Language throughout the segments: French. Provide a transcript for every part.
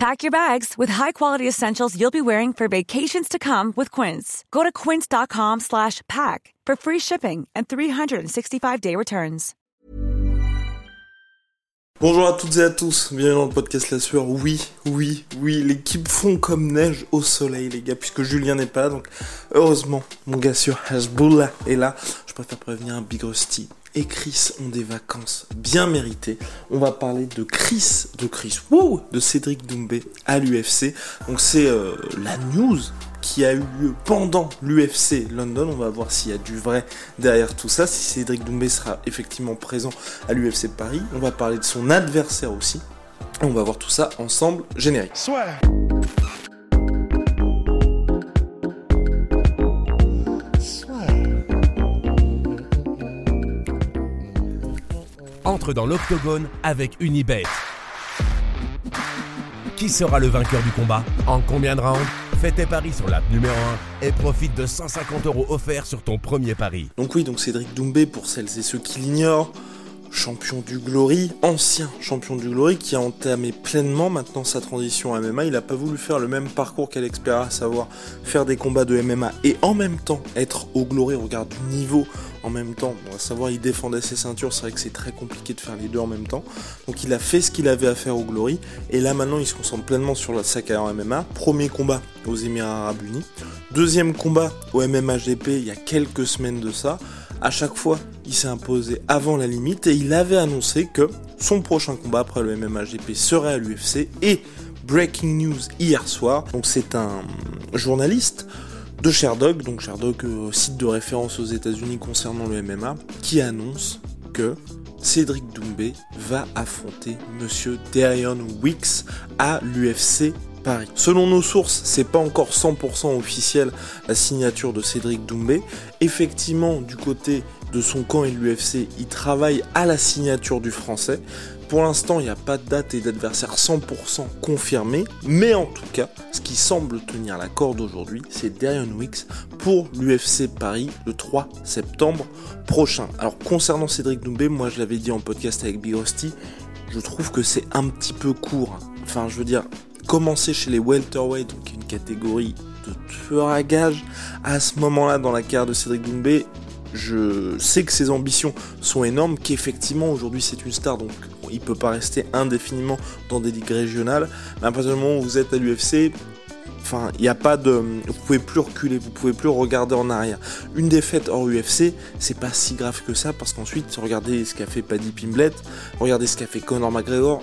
Pack your bags with high-quality essentials you'll be wearing for vacations to come with Quince. Go to quince.com slash pack for free shipping and 365-day returns. Bonjour à toutes et à tous, bienvenue dans le podcast La Sueur. Oui, oui, oui, l'équipe fond comme neige au soleil, les gars, puisque Julien n'est pas donc heureusement, mon gars sur Hashbullah est là. Je préfère prévenir un Big Rusty et Chris ont des vacances bien méritées. On va parler de Chris, de Chris, wouh, de Cédric Doumbé à l'UFC. Donc c'est euh, la news qui a eu lieu pendant l'UFC London. On va voir s'il y a du vrai derrière tout ça, si Cédric Doumbé sera effectivement présent à l'UFC Paris. On va parler de son adversaire aussi. On va voir tout ça ensemble, générique. Soit. Entre dans l'octogone avec Unibet. Qui sera le vainqueur du combat? En combien de rounds? Fais tes paris sur l'app numéro 1 et profite de 150 euros offerts sur ton premier pari. Donc oui, donc Cédric Doumbé, pour celles et ceux qui l'ignorent, champion du Glory, ancien champion du Glory, qui a entamé pleinement maintenant sa transition à MMA. Il n'a pas voulu faire le même parcours qu'Alex Pereira, à savoir faire des combats de MMA et en même temps être au Glory, regarde du niveau en même temps. À savoir, il défendait ses ceintures, c'est vrai que c'est très compliqué de faire les deux en même temps. Donc il a fait ce qu'il avait à faire au Glory, et là maintenant il se concentre pleinement sur sac en MMA. Premier combat aux Émirats Arabes Unis. Deuxième combat au MMAGP il y a quelques semaines de ça. À chaque fois, il s'est imposé avant la limite et il avait annoncé que son prochain combat après le MMAGP serait à l'UFC et breaking news hier soir. Donc c'est un journaliste de Sherdog, donc Sherdog, euh, site de référence aux États-Unis concernant le MMA, qui annonce que Cédric Doumbé va affronter Monsieur Darion Wicks à l'UFC Paris. Selon nos sources, c'est pas encore 100% officiel la signature de Cédric Doumbé. Effectivement, du côté de son camp et de l'UFC, il travaille à la signature du français. Pour l'instant, il n'y a pas de date et d'adversaire 100% confirmé, mais en tout cas, ce qui semble tenir la corde aujourd'hui, c'est Darion Wicks pour l'UFC Paris le 3 septembre prochain. Alors concernant Cédric Doumbé, moi je l'avais dit en podcast avec Big Rusty, je trouve que c'est un petit peu court. Enfin, je veux dire, commencer chez les welterweight, donc une catégorie de tueur à gage, à ce moment-là dans la carrière de Cédric Doumbé, je sais que ses ambitions sont énormes, qu'effectivement aujourd'hui c'est une star, donc il peut pas rester indéfiniment dans des ligues régionales. Mais à partir du moment où vous êtes à l'UFC, enfin, il a pas de, vous pouvez plus reculer, vous pouvez plus regarder en arrière. Une défaite hors UFC, c'est pas si grave que ça parce qu'ensuite, regardez ce qu'a fait Paddy Pimblett, regardez ce qu'a fait Conor McGregor,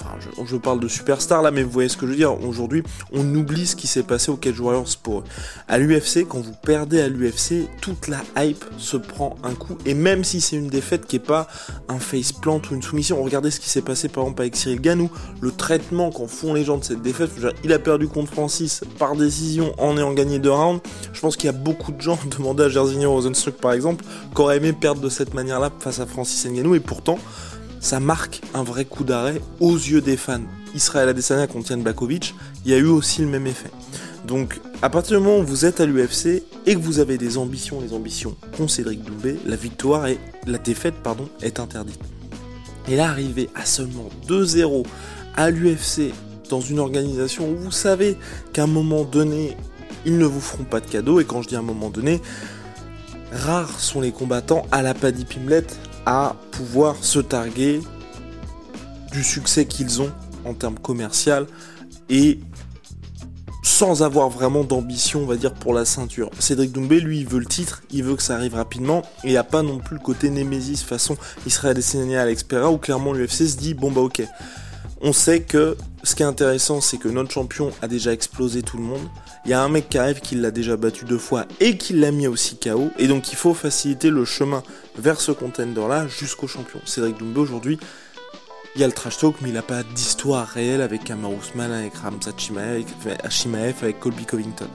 enfin, je, parle de superstar là, mais vous voyez ce que je veux dire. Aujourd'hui, on oublie ce qui s'est passé au Cage Warriors pour eux. À l'UFC, quand vous perdez à l'UFC, toute la hype se prend un coup. Et même si c'est une défaite qui est pas un face plant ou une soumission, regardez ce qui s'est passé par exemple avec Cyril Ganou, le traitement qu'en font les gens de cette défaite. il a perdu contre Francis par décision en ayant gagné deux rounds. Je pense qu'il y a beaucoup de gens demandé à Jairzinho Rosenstruck par exemple, qui auraient aimé perdre de cette manière-là face à Francis Ngannou. Et pourtant, ça marque un vrai coup d'arrêt aux yeux des fans. Israël Adesanya contre Yann Bakovic, il y a eu aussi le même effet. Donc, à partir du moment où vous êtes à l'UFC et que vous avez des ambitions, les ambitions qu'ont Cédric Doumbé, la victoire et la défaite, pardon, est interdite. Et là, arriver à seulement 2-0 à l'UFC dans une organisation où vous savez qu'à un moment donné, ils ne vous feront pas de cadeaux, et quand je dis à un moment donné, rares sont les combattants à la Paddy Pimlet à pouvoir se targuer du succès qu'ils ont en termes commercial et sans avoir vraiment d'ambition, on va dire, pour la ceinture. Cédric Doumbé, lui, il veut le titre, il veut que ça arrive rapidement, et il pas non plus le côté Némésis façon Israël Adesanya à l'Expera, où clairement l'UFC se dit, bon bah ok, on sait que ce qui est intéressant, c'est que notre champion a déjà explosé tout le monde. Il y a un mec qui arrive qui l'a déjà battu deux fois et qui l'a mis aussi KO. Et donc il faut faciliter le chemin vers ce contender-là jusqu'au champion. Cédric Doumbé aujourd'hui, il y a le trash talk, mais il n'a pas d'histoire réelle avec Kamar Ousmane, avec Ramzat Chimaev, avec Colby Covington.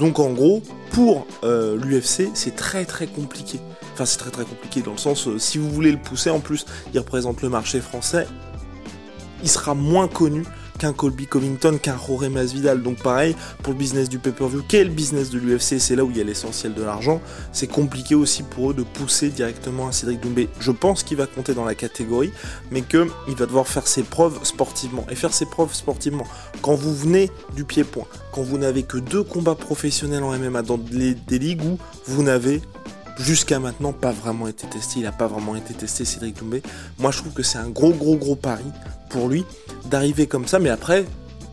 Donc en gros, pour euh, l'UFC, c'est très très compliqué. Enfin, c'est très très compliqué dans le sens, euh, si vous voulez le pousser, en plus, il représente le marché français, il sera moins connu qu'un Colby Covington, qu'un Jorge Masvidal. Donc pareil, pour le business du pay-per-view, quel business de l'UFC, c'est là où il y a l'essentiel de l'argent, c'est compliqué aussi pour eux de pousser directement à Cédric Doumbé. Je pense qu'il va compter dans la catégorie, mais qu'il va devoir faire ses preuves sportivement. Et faire ses preuves sportivement, quand vous venez du pied-point, quand vous n'avez que deux combats professionnels en MMA dans des ligues où vous n'avez jusqu'à maintenant pas vraiment été testé, il n'a pas vraiment été testé Cédric Doumbé. Moi je trouve que c'est un gros gros gros pari pour lui d'arriver comme ça, mais après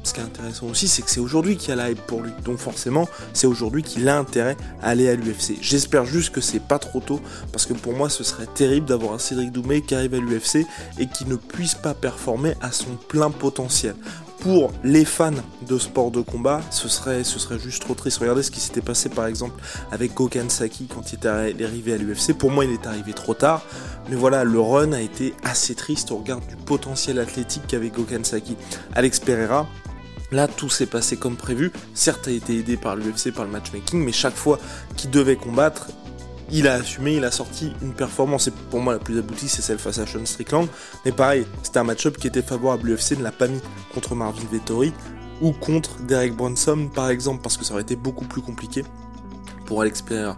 ce qui est intéressant aussi, c'est que c'est aujourd'hui qu'il y a la hype pour lui. Donc forcément, c'est aujourd'hui qu'il a intérêt à aller à l'UFC. J'espère juste que c'est pas trop tôt, parce que pour moi, ce serait terrible d'avoir un Cédric Doumbé qui arrive à l'UFC et qui ne puisse pas performer à son plein potentiel pour les fans de sport de combat, ce serait, juste trop triste. Regardez ce qui s'était passé par exemple avec Gokan Saki quand il est arrivé à l'UFC. Pour moi, il est arrivé trop tard. Mais voilà, le run a été assez triste au regard du potentiel athlétique qu'avait Gokan Saki. Alex Pereira, Là, tout s'est passé comme prévu. Certes, a été aidé par l'UFC, par le matchmaking, mais chaque fois qu'il devait combattre, il a assumé, il a sorti une performance, et pour moi la plus aboutie, c'est celle face à Sean Strickland. Mais pareil, c'était un match-up qui était favorable. L'UFC ne l'a pas mis contre Marvin Vettori ou contre Derek Bronson, par exemple, parce que ça aurait été beaucoup plus compliqué pour Alex Pereira.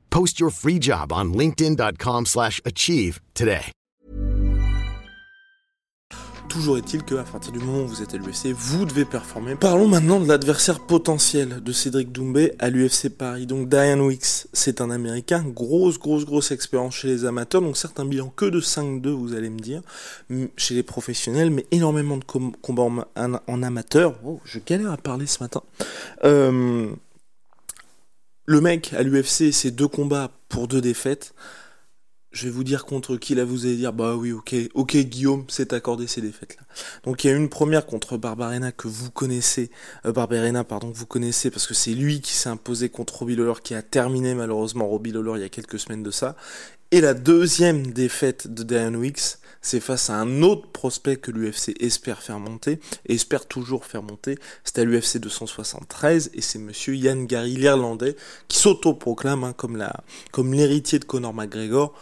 Post your free job on linkedin.com/achieve today. Toujours est-il qu'à partir du moment où vous êtes à l'UFC, vous devez performer. Parlons maintenant de l'adversaire potentiel de Cédric Doumbé à l'UFC Paris. Donc Diane Wicks, c'est un Américain, grosse, grosse, grosse expérience chez les amateurs, donc certes un bilan que de 5-2, vous allez me dire, chez les professionnels, mais énormément de combats en, amateur. Oh, je galère à parler ce matin. Euh, le mec à l'UFC, c'est deux combats pour deux défaites je vais vous dire contre qui là vous allez dire bah oui ok ok Guillaume s'est accordé ces défaites là. Donc il y a une première contre Barbarena que vous connaissez, euh, Barbarena pardon que vous connaissez parce que c'est lui qui s'est imposé contre Robbie Lawler qui a terminé malheureusement Robbie Lawler il y a quelques semaines de ça. Et la deuxième défaite de Diane Wicks, c'est face à un autre prospect que l'UFC espère faire monter, et espère toujours faire monter, c'est à l'UFC 273, et c'est monsieur Yann Gary, l'Irlandais, qui s'auto-proclame hein, comme comme l'héritier de Conor McGregor.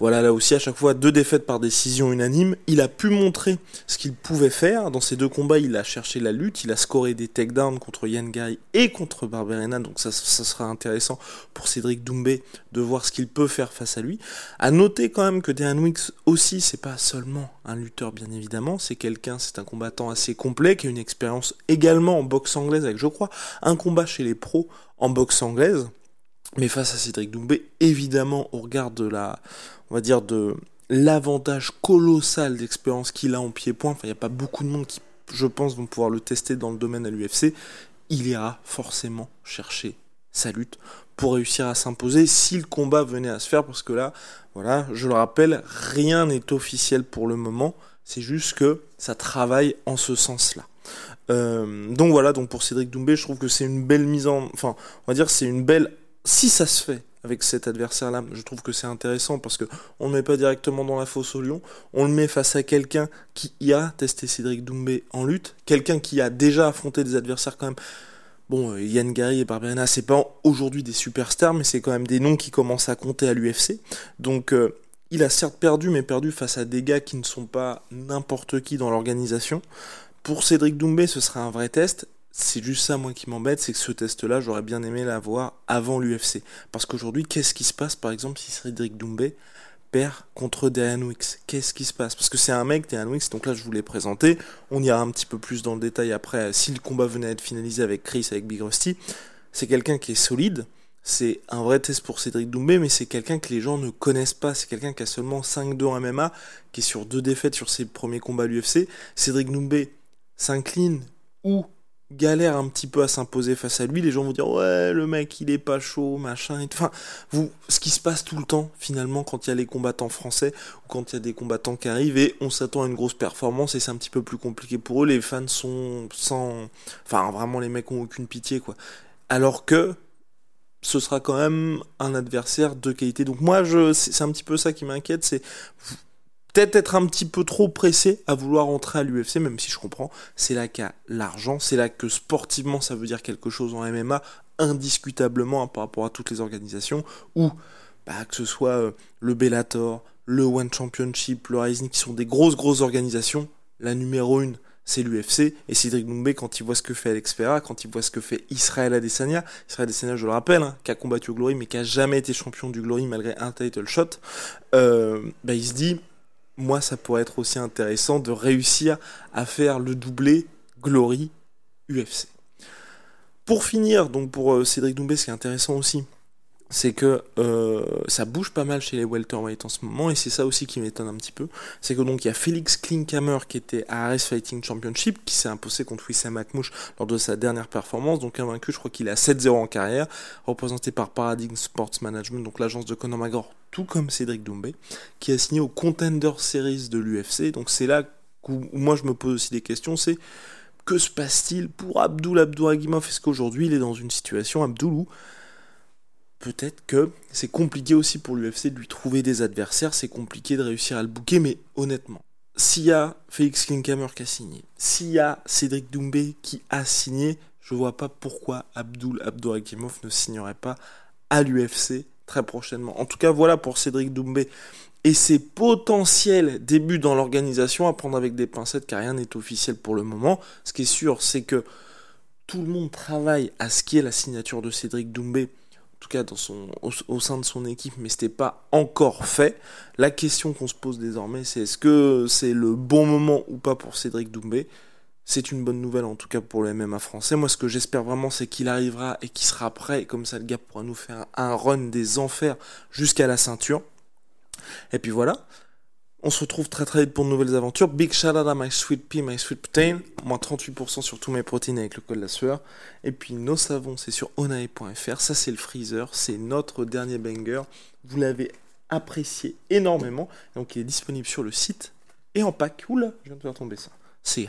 Voilà, là aussi, à chaque fois, deux défaites par décision unanime. Il a pu montrer ce qu'il pouvait faire. Dans ces deux combats, il a cherché la lutte. Il a scoré des takedowns contre Yann Gary et contre Barberena. Donc ça, ça sera intéressant pour Cédric Doumbé de voir ce qu'il peut faire face à lui. À noter quand même que Dan Wicks aussi, c'est pas seulement un lutteur, bien évidemment. C'est quelqu'un, c'est un combattant assez complet qui a une expérience également en boxe anglaise avec, je crois, un combat chez les pros en boxe anglaise. Mais face à Cédric Doumbé, évidemment, au regard de la, on va dire, de l'avantage colossal d'expérience qu'il a en pied-point, enfin, il n'y a pas beaucoup de monde qui, je pense, vont pouvoir le tester dans le domaine à l'UFC, il ira forcément chercher sa lutte pour réussir à s'imposer si le combat venait à se faire, parce que là, voilà, je le rappelle, rien n'est officiel pour le moment, c'est juste que ça travaille en ce sens-là. Euh, donc voilà, donc pour Cédric Doumbé, je trouve que c'est une belle mise en, enfin, on va dire c'est une belle, si ça se fait, avec cet adversaire-là. Je trouve que c'est intéressant parce que on ne met pas directement dans la fosse au lion, on le met face à quelqu'un qui y a testé Cédric Doumbé en lutte, quelqu'un qui a déjà affronté des adversaires quand même. Bon, euh, Yann Gary et Barberena, c'est pas aujourd'hui des superstars, mais c'est quand même des noms qui commencent à compter à l'UFC. Donc, euh, il a certes perdu, mais perdu face à des gars qui ne sont pas n'importe qui dans l'organisation. Pour Cédric Doumbé, ce sera un vrai test. C'est juste ça, moi, qui m'embête, c'est que ce test-là, j'aurais bien aimé l'avoir avant l'UFC. Parce qu'aujourd'hui, qu'est-ce qui se passe, par exemple, si Cédric Doumbé perd contre Diane Wicks? Qu'est-ce qui se passe? Parce que c'est un mec, Diane Wicks, donc là, je vous l'ai présenté. On ira un petit peu plus dans le détail après, si le combat venait à être finalisé avec Chris, avec Big Rusty. C'est quelqu'un qui est solide. C'est un vrai test pour Cédric Doumbé, mais c'est quelqu'un que les gens ne connaissent pas. C'est quelqu'un qui a seulement 5-2 en MMA, qui est sur deux défaites sur ses premiers combats à l'UFC. Cédric Doumbé s'incline ou galère un petit peu à s'imposer face à lui, les gens vont dire ouais le mec il est pas chaud, machin. Et enfin, vous, ce qui se passe tout le temps finalement quand il y a les combattants français ou quand il y a des combattants qui arrivent et on s'attend à une grosse performance et c'est un petit peu plus compliqué pour eux. Les fans sont sans, enfin vraiment les mecs ont aucune pitié quoi. Alors que ce sera quand même un adversaire de qualité. Donc moi je, c'est un petit peu ça qui m'inquiète, c'est peut-être être un petit peu trop pressé à vouloir entrer à l'UFC, même si je comprends, c'est là qu'il y a l'argent, c'est là que sportivement ça veut dire quelque chose en MMA, indiscutablement hein, par rapport à toutes les organisations, ou bah, que ce soit euh, le Bellator, le One Championship, le Rising, qui sont des grosses grosses organisations, la numéro une c'est l'UFC, et Cédric Doumbé, quand il voit ce que fait Alex Ferra, quand il voit ce que fait Israël Adesanya, Israël Adesanya, je le rappelle, hein, qui a combattu au Glory, mais qui a jamais été champion du Glory malgré un title shot, euh, bah, il se dit, moi, ça pourrait être aussi intéressant de réussir à faire le doublé Glory UFC. Pour finir, donc pour euh, Cédric Doumbé, ce qui est intéressant aussi, c'est que euh, ça bouge pas mal chez les welterweight en ce moment et c'est ça aussi qui m'étonne un petit peu. C'est que donc il y a Félix Klinkhammer qui était à RS Fighting Championship qui s'est imposé contre Wissam Akmouche lors de sa dernière performance donc invaincu je crois qu'il est à 7-0 en carrière représenté par Paradigm Sports Management donc l'agence de Conor McGregor tout comme Cédric Doumbé qui a signé au Contender Series de l'UFC donc c'est là où moi je me pose aussi des questions c'est que se passe-t-il pour Abdul Abdouragimov? Est-ce qu'aujourd'hui il est dans une situation Abdul peut-être que c'est compliqué aussi pour l'UFC de lui trouver des adversaires, c'est compliqué de réussir à le bouquer, mais honnêtement, s'il y a Félix Klinkhammer qui a signé, s'il y a Cédric Doumbé qui a signé, je vois pas pourquoi Abdul Abdouragimov ne signerait pas à l'UFC très prochainement. En tout cas, voilà pour Cédric Doumbé et ses potentiels débuts dans l'organisation à prendre avec des pincettes car rien n'est officiel pour le moment. Ce qui est sûr, c'est que tout le monde travaille à ce qui est la signature de Cédric Doumbé tout cas au, sein de son équipe, mais ce n'était pas encore fait. La question qu'on se pose désormais, c'est est-ce que c'est le bon moment ou pas pour Cédric Doumbé? C'est une bonne nouvelle en tout cas pour le MMA français. Moi, ce que j'espère vraiment, c'est qu'il arrivera et qu'il sera prêt. comme ça, le gars pourra nous faire un run des enfers jusqu'à la ceinture. Et puis voilà. On se retrouve très très vite pour de nouvelles aventures. Big shout out à My Sweet Pea, My Sweet Protein. Moins 38% sur tous mes protéines avec le code la sueur. Et puis nos savons, c'est sur onae.fr. Ça, c'est le freezer. C'est notre dernier banger. Vous l'avez apprécié énormément. Donc, il est disponible sur le site et en pack. Oula, je viens de faire tomber ça. C'est.